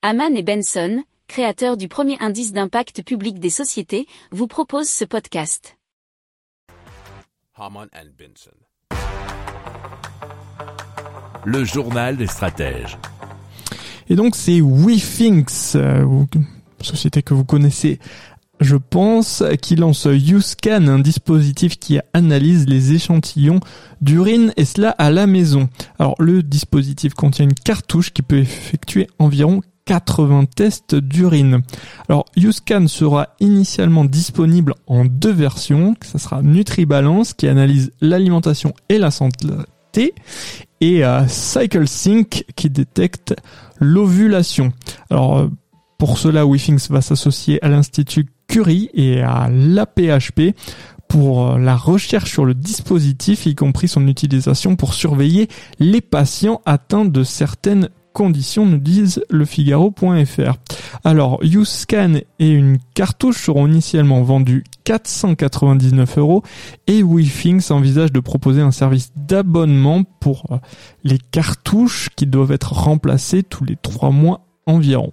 Haman et Benson, créateurs du premier indice d'impact public des sociétés, vous proposent ce podcast. Haman and Benson. Le journal des stratèges. Et donc c'est WeThinks, euh, société que vous connaissez je pense, qui lance YouScan, un dispositif qui analyse les échantillons d'urine et cela à la maison. Alors le dispositif contient une cartouche qui peut effectuer environ 80 tests d'urine. Alors YouScan sera initialement disponible en deux versions. Ça sera NutriBalance qui analyse l'alimentation et la santé et euh, CycleSync qui détecte l'ovulation. Alors euh, pour cela, WeThinks va s'associer à l'Institut Curie et à l'APHP pour euh, la recherche sur le dispositif, y compris son utilisation pour surveiller les patients atteints de certaines conditions, nous disent le Figaro.fr. Alors, YouScan et une cartouche seront initialement vendus 499 euros et WeThinks envisage de proposer un service d'abonnement pour euh, les cartouches qui doivent être remplacées tous les trois mois environ.